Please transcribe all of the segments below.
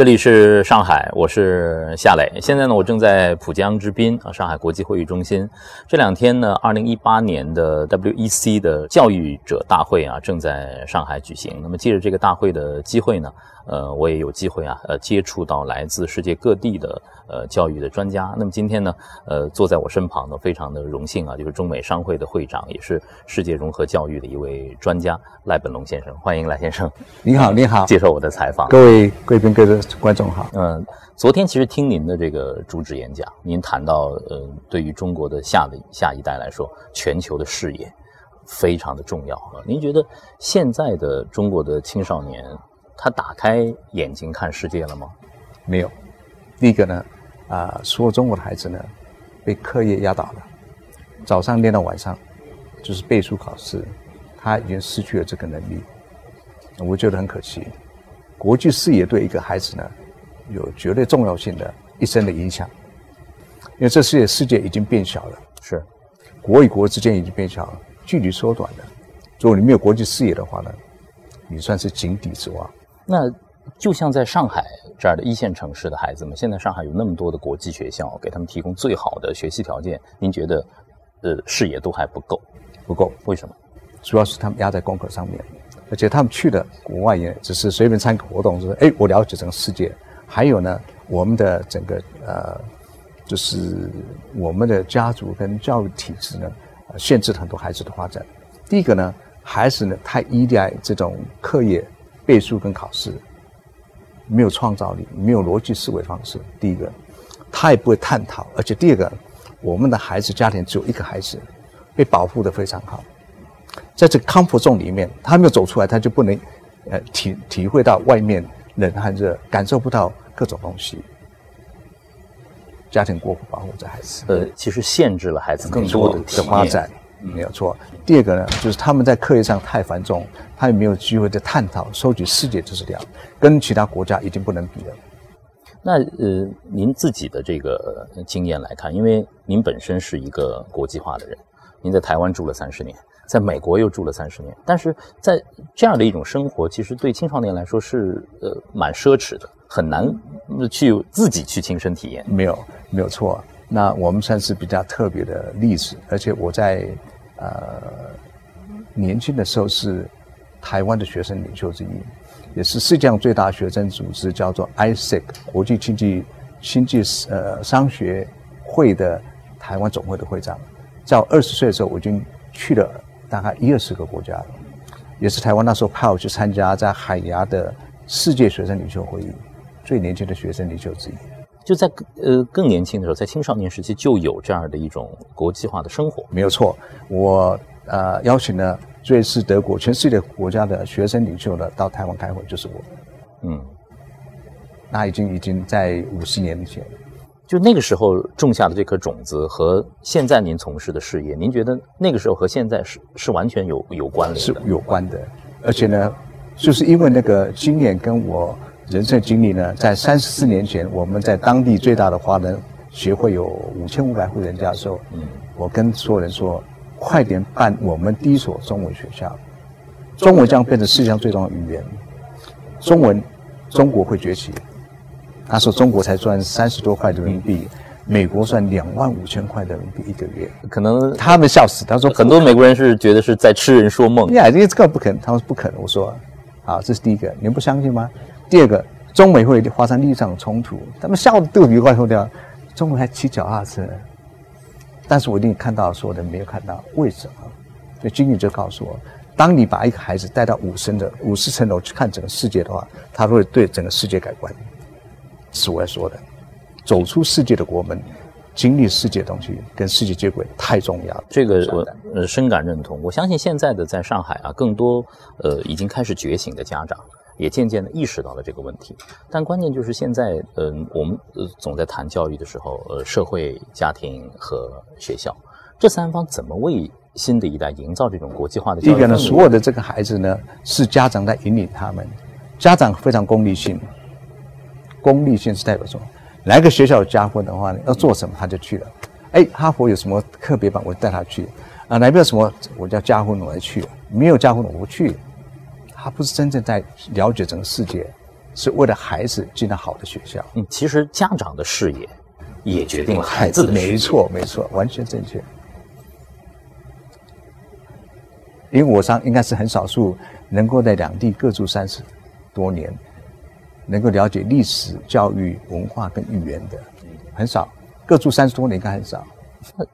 这里是上海，我是夏磊。现在呢，我正在浦江之滨啊，上海国际会议中心。这两天呢，二零一八年的 WEC 的教育者大会啊，正在上海举行。那么，借着这个大会的机会呢，呃，我也有机会啊，呃，接触到来自世界各地的呃教育的专家。那么今天呢，呃，坐在我身旁呢，非常的荣幸啊，就是中美商会的会长，也是世界融合教育的一位专家赖本龙先生。欢迎赖先生，你好，你好，接受我的采访。各位贵宾，各位观众好。嗯，昨天其实听您的这个主旨演讲，您谈到，呃，对于中国的下的下一代来说，全球的视野非常的重要啊。您觉得现在的中国的青少年，他打开眼睛看世界了吗？没有。第一个呢，啊，所有中国的孩子呢，被课业压倒了，早上练到晚上，就是背书考试，他已经失去了这个能力，我觉得很可惜。国际视野对一个孩子呢，有绝对重要性的一生的影响，因为这世界世界已经变小了，是国与国之间已经变小了，距离缩短了。如果你没有国际视野的话呢，你算是井底之蛙。那就像在上海这儿的一线城市的孩子们，现在上海有那么多的国际学校，给他们提供最好的学习条件，您觉得，呃，视野都还不够？不够？为什么？主要是他们压在功课上面。而且他们去的国外也只是随便参加活动，就是哎，我了解整个世界。还有呢，我们的整个呃，就是我们的家族跟教育体制呢，限制了很多孩子的发展。第一个呢，孩子呢太依赖这种课业背书跟考试，没有创造力，没有逻辑思维方式。第一个，他也不会探讨。而且第二个，我们的孩子家庭只有一个孩子，被保护的非常好。在这个康复中里面，他没有走出来，他就不能，呃，体体会到外面冷和热，感受不到各种东西。家庭过度保护这孩子，呃，其实限制了孩子更多的的发展，没有错。第二个呢，就是他们在课业上太繁重，他也没有机会去探讨、收集世界知识量，跟其他国家已经不能比了。那呃，您自己的这个经验来看，因为您本身是一个国际化的人，您在台湾住了三十年。在美国又住了三十年，但是在这样的一种生活，其实对青少年来说是呃蛮奢侈的，很难去自己去亲身体验。没有，没有错。那我们算是比较特别的例子，而且我在呃年轻的时候是台湾的学生领袖之一，也是世界上最大学生组织叫做 ISEC 国际经济经济呃商学会的台湾总会的会长。在我二十岁的时候，我已经去了。大概一二十个国家了，也是台湾那时候派我去参加在海牙的世界学生领袖会议，最年轻的学生领袖之一。就在呃更年轻的时候，在青少年时期就有这样的一种国际化的生活。没有错，我呃邀请了瑞士、德国、全世界国家的学生领袖的到台湾开会，就是我。嗯，那已经已经在五十年前。就那个时候种下的这颗种子和现在您从事的事业，您觉得那个时候和现在是是完全有有关联？是有关的，而且呢，就是因为那个经验跟我人生经历呢，在三十四年前，我们在当地最大的华人协会有五千五百户人家的时候，嗯，我跟所有人说，快点办我们第一所中文学校，中文将变成世界上最重要的语言，中文，中国会崛起。他说：“中国才赚三十多块人民币，美国赚两万五千块人民币一个月，可能他们笑死。他说很多美国人是觉得是在痴人说梦。呀，这个不可能。他说不可能。我说，好，这是第一个，你们不相信吗？第二个，中美会发生利益上的冲突，他们笑得肚皮快脱掉。中国还骑脚踏车，但是我一定看到，说的没有看到，为什么？所以经理就告诉我，当你把一个孩子带到五层的五十层楼去看整个世界的话，他会对整个世界改观。”是我要说的，走出世界的国门，经历世界东西，跟世界接轨太重要了。这个我呃深感认同。我相信现在的在上海啊，更多呃已经开始觉醒的家长，也渐渐的意识到了这个问题。但关键就是现在，嗯，我们呃总在谈教育的时候，呃，社会、家庭和学校这三方怎么为新的一代营造这种国际化的？第一个呢，所有的这个孩子呢，是家长在引领他们，家长非常功利性。功利性是代表什么？来个学校有加分的话呢，要做什么他就去了。哎，哈佛有什么特别班，我带他去。啊，哪边有什么我叫加分，我去。没有加分我不去。他不是真正在了解整个世界，是为了孩子进到好的学校。嗯，其实家长的视野也决定了孩子的。没错，没错，完全正确。因为我上应该是很少数能够在两地各住三十多年，能够了解历史、教育、文化跟语言的，很少。各住三十多年应该很少。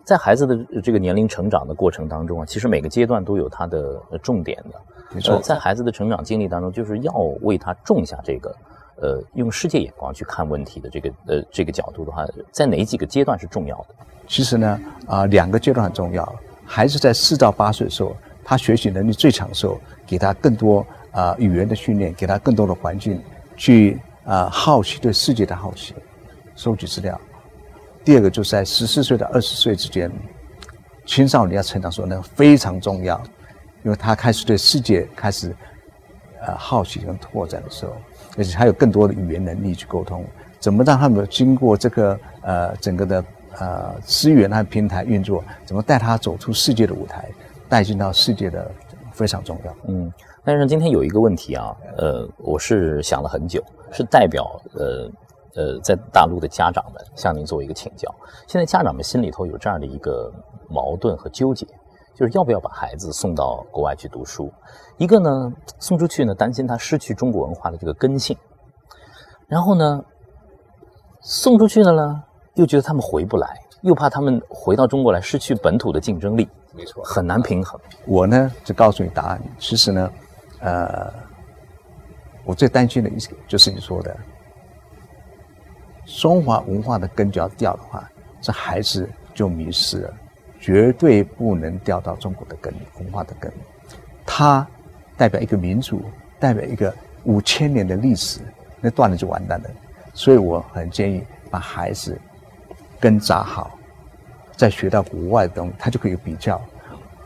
在孩子的这个年龄成长的过程当中啊，其实每个阶段都有它的重点的。没错，在孩子的成长经历当中，就是要为他种下这个，呃，用世界眼光去看问题的这个，呃，这个角度的话，在哪几个阶段是重要的？其实呢，啊，两个阶段很重要。孩子在四到八岁的时候，他学习能力最强的时候，给他更多啊语言的训练，给他更多的环境去啊好奇对世界的好奇，收集资料。第二个就是在十四岁到二十岁之间，青少年要成长时候呢非常重要。因为他开始对世界开始，呃，好奇跟拓展的时候，而且还有更多的语言能力去沟通，怎么让他们经过这个呃整个的呃资源和平台运作，怎么带他走出世界的舞台，带进到世界的非常重要。嗯，但是今天有一个问题啊，呃，我是想了很久，是代表呃呃在大陆的家长们向您做一个请教。现在家长们心里头有这样的一个矛盾和纠结。就是要不要把孩子送到国外去读书？一个呢，送出去呢，担心他失去中国文化的这个根性；然后呢，送出去了呢，又觉得他们回不来，又怕他们回到中国来失去本土的竞争力。没错，很难平衡。我呢，就告诉你答案。其实呢，呃，我最担心的一就是你说的，中华文化的根就要掉的话，这孩子就迷失了。绝对不能掉到中国的根，文化的根。它代表一个民族，代表一个五千年的历史，那断了就完蛋了。所以我很建议把孩子根扎好，再学到国外的东西，他就可以比较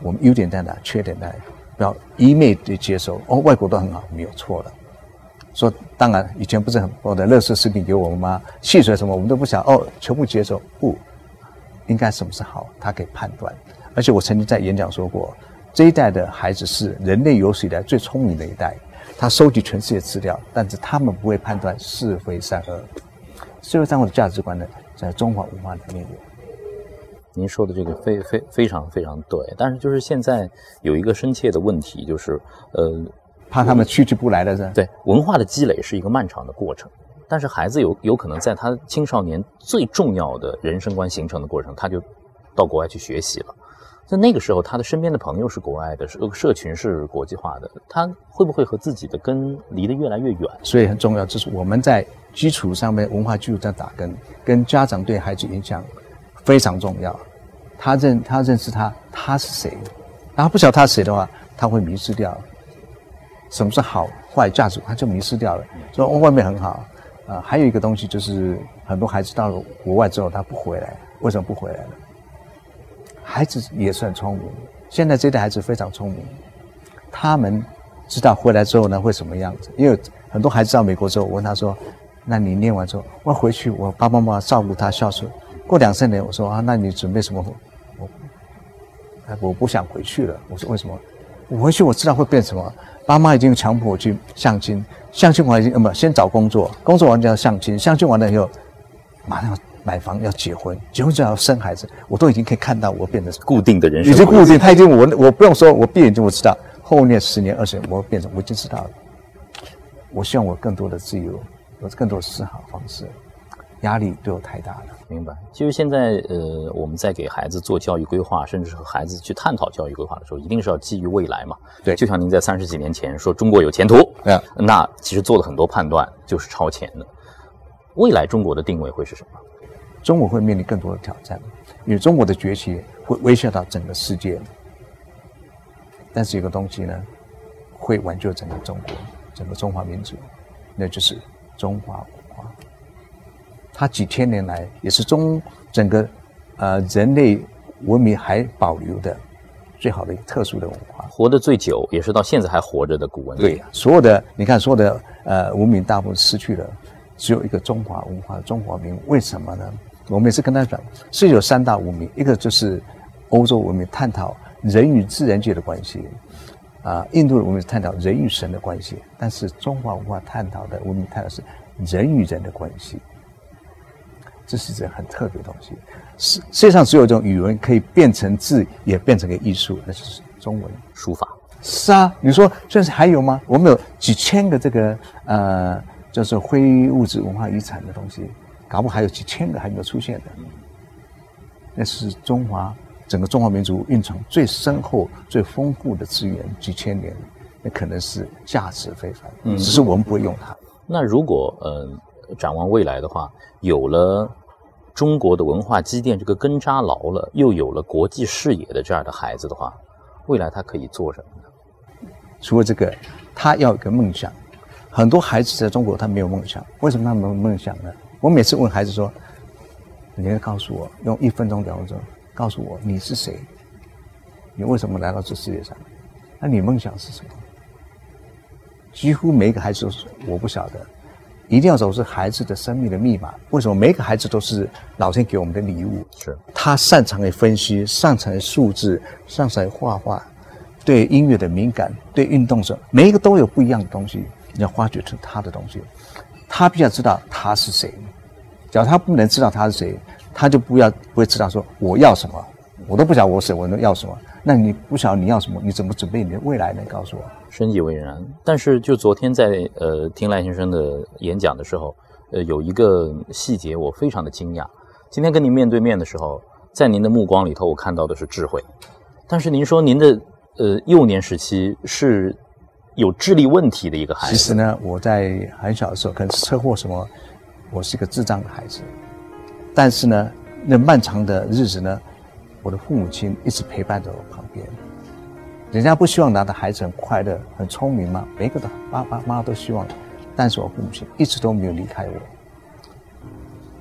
我们优点在哪，缺点在哪，不要一昧的接受哦，外国都很好，没有错了。说当然以前不是很多的乐色食品给我们吗？汽水什么我们都不想哦，全部接受不。应该什么是好，他可以判断。而且我曾经在演讲说过，这一代的孩子是人类有史以来最聪明的一代。他收集全世界资料，但是他们不会判断是非善恶。是非善恶的价值观呢，在中华文化里面有。您说的这个非非非常非常对，但是就是现在有一个深切的问题，就是呃，怕他们趋之不来的是？对，文化的积累是一个漫长的过程。但是孩子有有可能在他青少年最重要的人生观形成的过程，他就到国外去学习了。在那个时候，他的身边的朋友是国外的，社社群是国际化的，他会不会和自己的根离得越来越远？所以很重要，就是我们在基础上面文化基础在打根，跟家长对孩子影响非常重要。他认他认识他他是谁，然后不晓得他是谁的话，他会迷失掉。什么是好坏价值，他就迷失掉了。说外面很好。啊，还有一个东西就是，很多孩子到了国外之后，他不回来，为什么不回来呢？孩子也是很聪明，现在这代孩子非常聪明，他们知道回来之后呢会什么样子。因为很多孩子到美国之后，我问他说：“那你念完之后，我回去，我爸爸妈妈照顾他孝顺，过两三年，我说啊，那你准备什么？我，我不想回去了。我说为什么？我回去我知道会变什么。爸妈已经强迫我去相亲。”相亲完已经，呃不，先找工作，工作完就要相亲，相亲完了以后，马上要买房，要结婚，结婚就要生孩子，我都已经可以看到我变成固定的人生，已经固定，他已经我我不用说，我闭眼睛我知道，后面十年二十年我变成我已经知道了。我希望我更多的自由，有更多的思考方式，压力对我太大了。明白。其实现在，呃，我们在给孩子做教育规划，甚至和孩子去探讨教育规划的时候，一定是要基于未来嘛。对，就像您在三十几年前说中国有前途，对，那其实做了很多判断，就是超前的。未来中国的定位会是什么？中国会面临更多的挑战，因为中国的崛起会威胁到整个世界。但是一个东西呢，会挽救整个中国，整个中华民族，那就是中华。它几千年来也是中整个呃人类文明还保留的最好的一个特殊的文化，活得最久，也是到现在还活着的古文明。对，所有的你看，所有的呃文明大部分失去了，只有一个中华文化、中华民。为什么呢？我每次跟他讲，是有三大文明，一个就是欧洲文明，探讨人与自然界的关系；啊，印度的文明探讨人与神的关系，但是中华文化探讨的文明探讨是人与人的关系。这是一件很特别的东西。世世界上只有这种语文可以变成字，也变成个艺术，那就是中文书法。是啊，你说现在还有吗？我们有几千个这个呃，就是非物质文化遗产的东西，搞不好还有几千个还没有出现的。那是中华整个中华民族蕴藏最深厚、最丰富的资源，几千年，那可能是价值非凡。嗯，只是我们不会用它。那如果呃，展望未来的话，有了。中国的文化积淀这个根扎牢了，又有了国际视野的这样的孩子的话，未来他可以做什么呢？除了这个，他要有个梦想。很多孩子在中国他没有梦想，为什么他没有梦想呢？我每次问孩子说：“你要告诉我，用一分钟、两分钟告诉我你是谁？你为什么来到这世界上？那你梦想是什么？”几乎每一个孩子都说：“我不晓得。”一定要走是孩子的生命的密码。为什么每个孩子都是老天给我们的礼物？是他擅长于分析，擅长于数字，擅长于画画，对音乐的敏感，对运动者，每一个都有不一样的东西。你要发掘出他的东西，他必须要知道他是谁。只要他不能知道他是谁，他就不要不会知道说我要什么，我都不晓得我是我能要什么。那你不晓得你要什么，你怎么准备你的未来呢？告诉我，深以为然。但是就昨天在呃听赖先生的演讲的时候，呃有一个细节我非常的惊讶。今天跟您面对面的时候，在您的目光里头，我看到的是智慧。但是您说您的呃幼年时期是有智力问题的一个孩子。其实呢，我在很小的时候可能是车祸什么，我是一个智障的孩子。但是呢，那漫长的日子呢。我的父母亲一直陪伴在我旁边，人家不希望他的孩子很快乐、很聪明吗？每个的爸爸妈妈都希望，但是我父母亲一直都没有离开我。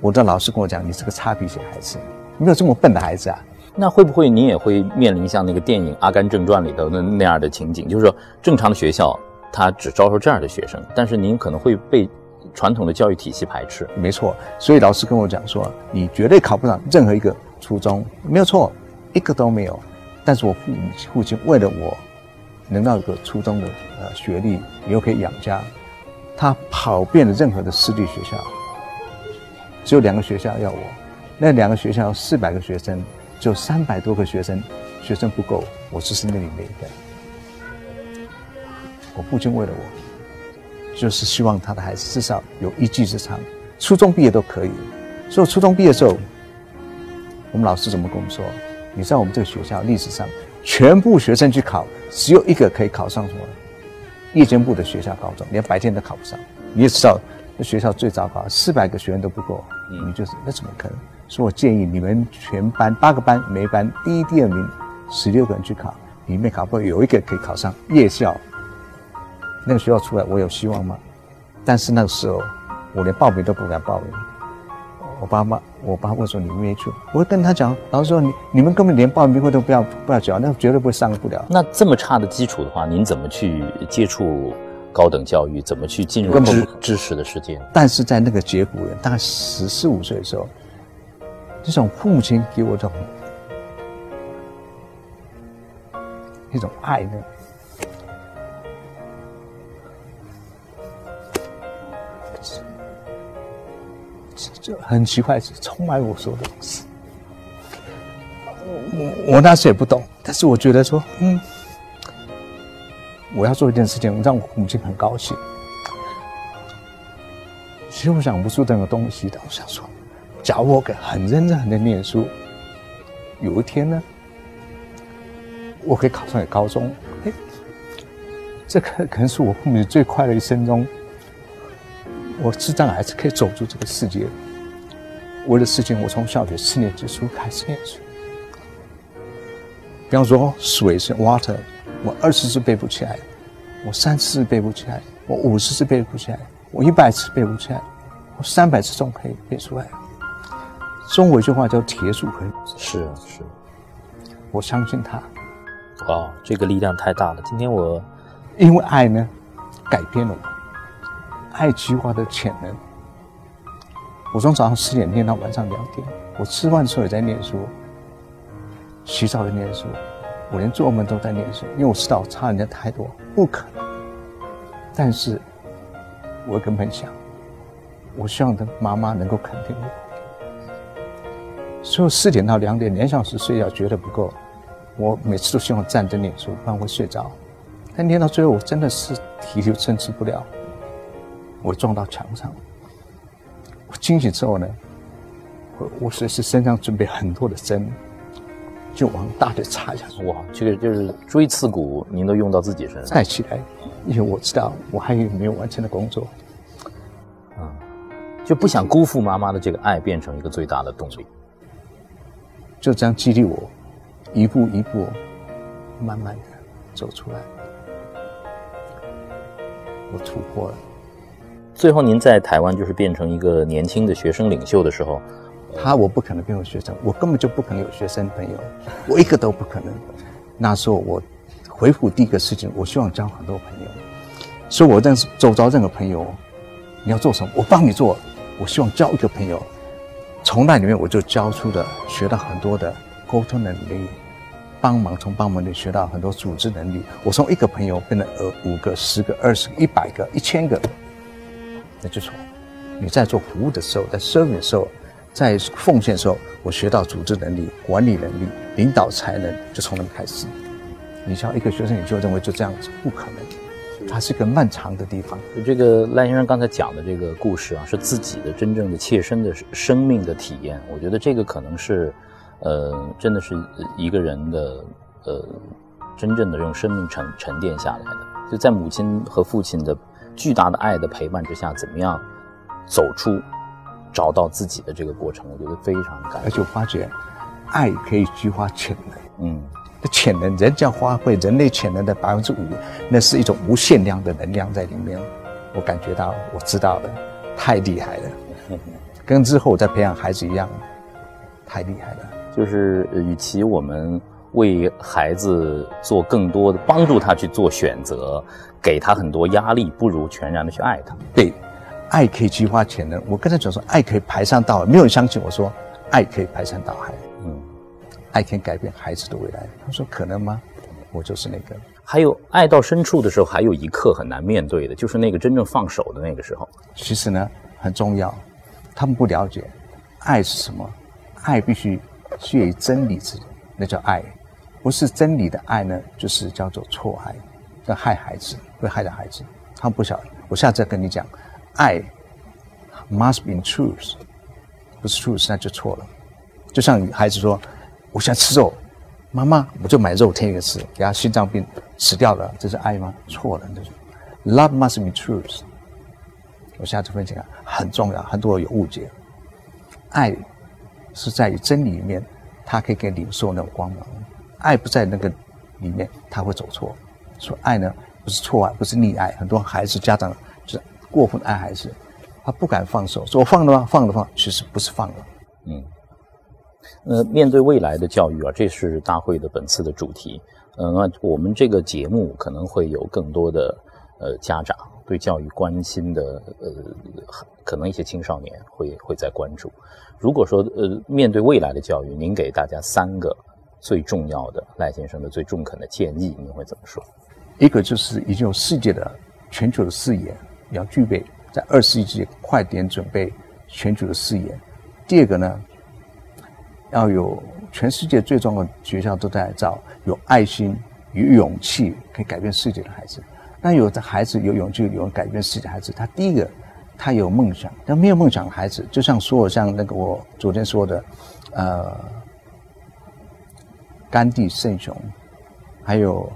我的老师跟我讲：“你是个擦皮鞋孩子，没有这么笨的孩子啊。”那会不会你也会面临像那个电影《阿甘正传》里头的那样的情景？就是说，正常的学校他只招收这样的学生，但是您可能会被传统的教育体系排斥。没错，所以老师跟我讲说：“你绝对考不上任何一个。”初中没有错，一个都没有。但是我父母父亲为了我能到一个初中的呃学历，又可以养家，他跑遍了任何的私立学校，只有两个学校要我。那两个学校四百个学生，只有三百多个学生，学生不够，我只是那里面一个。我父亲为了我，就是希望他的孩子至少有一技之长，初中毕业都可以。所以初中毕业的时候。我们老师怎么跟我们说？你在我们这个学校历史上，全部学生去考，只有一个可以考上什么？夜间部的学校高中，连白天都考不上。你也知道，这学校最糟糕，四百个学员都不够。你就是那怎么可能？所以我建议你们全班八个班，每班第一、第二名，十六个人去考，里面考不有一个可以考上夜校。那个学校出来，我有希望吗？但是那个时候，我连报名都不敢报名。我爸妈，我爸问说你们没去？我会跟他讲，老师说你你们根本连报名费都不要不要交，那绝对不会上不了。那这么差的基础的话，您怎么去接触高等教育？怎么去进入知知识的世界？但是在那个节骨眼，大概十四五岁的时候，这种父母亲给我这种一种爱呢。就很奇怪，是从来我说的东西。我我那时也不懂，但是我觉得说，嗯，我要做一件事情，让我母亲很高兴。其实我想不出任何东西的，我想说，假如我很认真、很认真念书，有一天呢，我可以考上高中，哎，这可可能是我父母最快乐一生中。我智障孩子可以走出这个世界，为了事情，我从小学四年级书开始念书。比方说，水是 water，我二十次背不起来，我三十次背不起来，我五十次背不起来，我一百次背不起来，我三百次总可以背出来。中国一句话叫“铁树可以”，是是，我相信他。哇，这个力量太大了！今天我因为爱呢，改变了我。爱菊花的潜能。我从早上十点念到晚上两点，我吃饭的时候也在念书，洗澡也念书，我连做梦都在念书，因为我知道差人家太多，不可能。但是，我根本想，我希望的妈妈能够肯定我。所以四点到两点两小时睡觉绝对不够，我每次都希望站着念书，不然会睡着。但念到最后，我真的是体力撑持不了，我撞到墙上。我清醒之后呢，我我随时身上准备很多的针，就往大腿插下去。哇，这个就是锥刺股，您都用到自己身上。再起来，因为我知道我还有没有完成的工作。啊，就不想辜负妈妈的这个爱，变成一个最大的动力。就这样激励我，一步一步，慢慢的走出来。我突破了。最后，您在台湾就是变成一个年轻的学生领袖的时候，他我不可能变成学生，我根本就不可能有学生朋友，我一个都不可能。那时候我回复第一个事情，我希望交很多朋友，所以我认识周遭任何朋友，你要做什么，我帮你做。我希望交一个朋友。从那里面我就交出了学到很多的沟通能力，帮忙从帮忙里学到很多组织能力。我从一个朋友变成呃五个、十个、二十个、一百个、一千个，那就从你在做服务的时候，在 serving 的时候，在奉献的时候，我学到组织能力、管理能力、领导才能，就从那开始。你像一个学生你就认为就这样子不可能。它是个漫长的地方。这个赖先生刚才讲的这个故事啊，是自己的真正的切身的生命的体验。我觉得这个可能是，呃，真的是一个人的，呃，真正的用生命沉沉淀下来的。就在母亲和父亲的巨大的爱的陪伴之下，怎么样走出、找到自己的这个过程，我觉得非常感。而且发觉，爱可以激发潜能。嗯。的潜能，人将发挥人类潜能的百分之五，那是一种无限量的能量在里面。我感觉到，我知道了，太厉害了，跟之后我再培养孩子一样，太厉害了。就是与其我们为孩子做更多的帮助他去做选择，给他很多压力，不如全然的去爱他。对，爱可以激发潜能。我刚才讲说，爱可以排山倒海，没有人相信我说，爱可以排山倒海。嗯爱可以改变孩子的未来。他说：“可能吗？”我就是那个。还有爱到深处的时候，还有一刻很难面对的，就是那个真正放手的那个时候。其实呢，很重要。他们不了解爱是什么，爱必须基于真理之，那叫爱。不是真理的爱呢，就是叫做错爱，要害孩子，会害了孩子。他们不晓得。我下次再跟你讲，爱 must be truth，不是 truth 那就错了。就像孩子说。我想吃肉，妈妈，我就买肉天天吃，给他心脏病死掉了，这是爱吗？错了，这是 love must be truth。我下次分享很重要，很多人有误解。爱是在于真理里面，它可以给领受那种光芒。爱不在那个里面，他会走错。说爱呢，不是错爱，不是溺爱。很多孩子家长就是过分爱孩子，他不敢放手，说我放了吗？放了放，其实不是放了，嗯。呃，面对未来的教育啊，这是大会的本次的主题。呃，那我们这个节目可能会有更多的呃家长对教育关心的，呃，可能一些青少年会会在关注。如果说呃面对未来的教育，您给大家三个最重要的赖先生的最中肯的建议，您会怎么说？一个就是已经有世界的全球的视野，要具备在二十一世纪快点准备全球的视野。第二个呢？要有全世界最重要的学校都在找有爱心、有勇气可以改变世界的孩子。那有的孩子有勇气、有改变世界的孩子，他第一个他有梦想。但没有梦想的孩子，就像说像那个我昨天说的，呃，甘地、圣雄，还有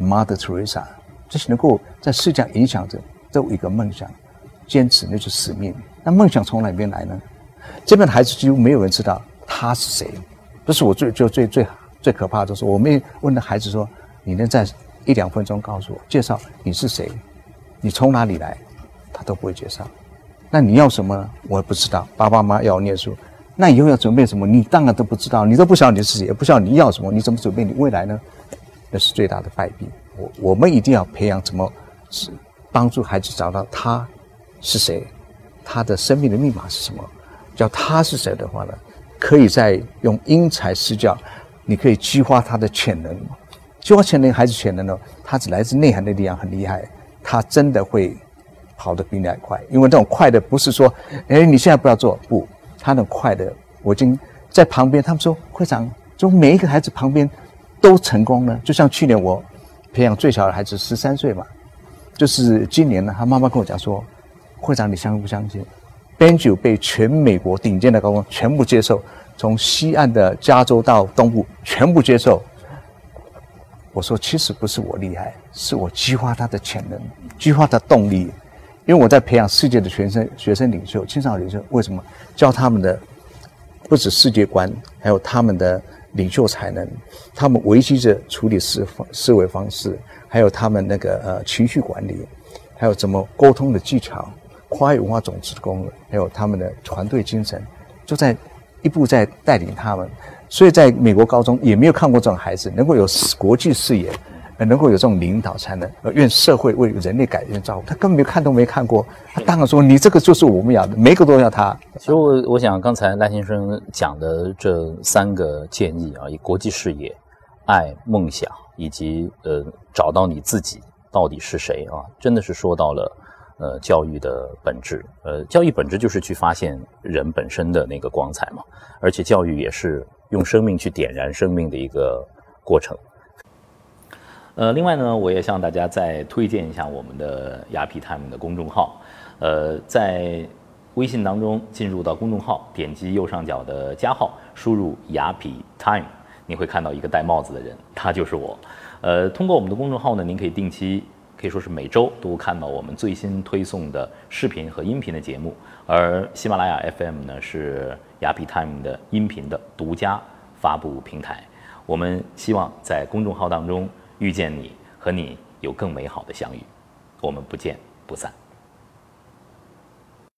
Mother Teresa，这些能够在世界上影响着，都有一个梦想，坚持那是使命。那梦想从哪边来呢？这边的孩子几乎没有人知道。他是谁？这是我最就最最最可怕的，就是我们问的孩子说：“你能在一两分钟告诉我介绍你是谁？你从哪里来？”他都不会介绍。那你要什么？我也不知道。爸爸妈妈要念书，那以后要准备什么？你当然都不知道。你都不晓得你是谁，也不晓得你要什么，你怎么准备你未来呢？那是最大的败笔。我我们一定要培养怎么是帮助孩子找到他是谁，他的生命的密码是什么？叫他是谁的话呢？可以在用因材施教，你可以激发他的潜能，激发潜能还是潜能呢？它只来自内涵的力量，很厉害，他真的会跑得比你还快。因为这种快的不是说，哎，你现在不要做，不，他那种快的，我已经在旁边。他们说，会长，就每一个孩子旁边都成功了。就像去年我培养最小的孩子十三岁嘛，就是今年呢，他妈妈跟我讲说，会长，你相不相信？Benji 被全美国顶尖的高中全部接受。从西岸的加州到东部，全部接受。我说，其实不是我厉害，是我激发他的潜能，激发他动力。因为我在培养世界的学生、学生领袖、青少年领袖。为什么教他们的不止世界观，还有他们的领袖才能，他们危机的处理思思维方式，还有他们那个呃情绪管理，还有怎么沟通的技巧，跨越文化种子的功能，还有他们的团队精神，就在。一步在带领他们，所以在美国高中也没有看过这种孩子能够有国际视野，能够有这种领导才能，愿社会为人类改变造福。他根本没看都没看过，他当然说你这个就是我们要的，每个都要他。其实我我想刚才赖先生讲的这三个建议啊，以国际视野、爱、梦想以及呃找到你自己到底是谁啊，真的是说到了。呃，教育的本质，呃，教育本质就是去发现人本身的那个光彩嘛，而且教育也是用生命去点燃生命的一个过程。呃，另外呢，我也向大家再推荐一下我们的雅痞 time 的公众号，呃，在微信当中进入到公众号，点击右上角的加号，输入雅痞 time，你会看到一个戴帽子的人，他就是我。呃，通过我们的公众号呢，您可以定期。可以说是每周都看到我们最新推送的视频和音频的节目，而喜马拉雅 FM 呢是雅痞 Time 的音频的独家发布平台。我们希望在公众号当中遇见你，和你有更美好的相遇。我们不见不散。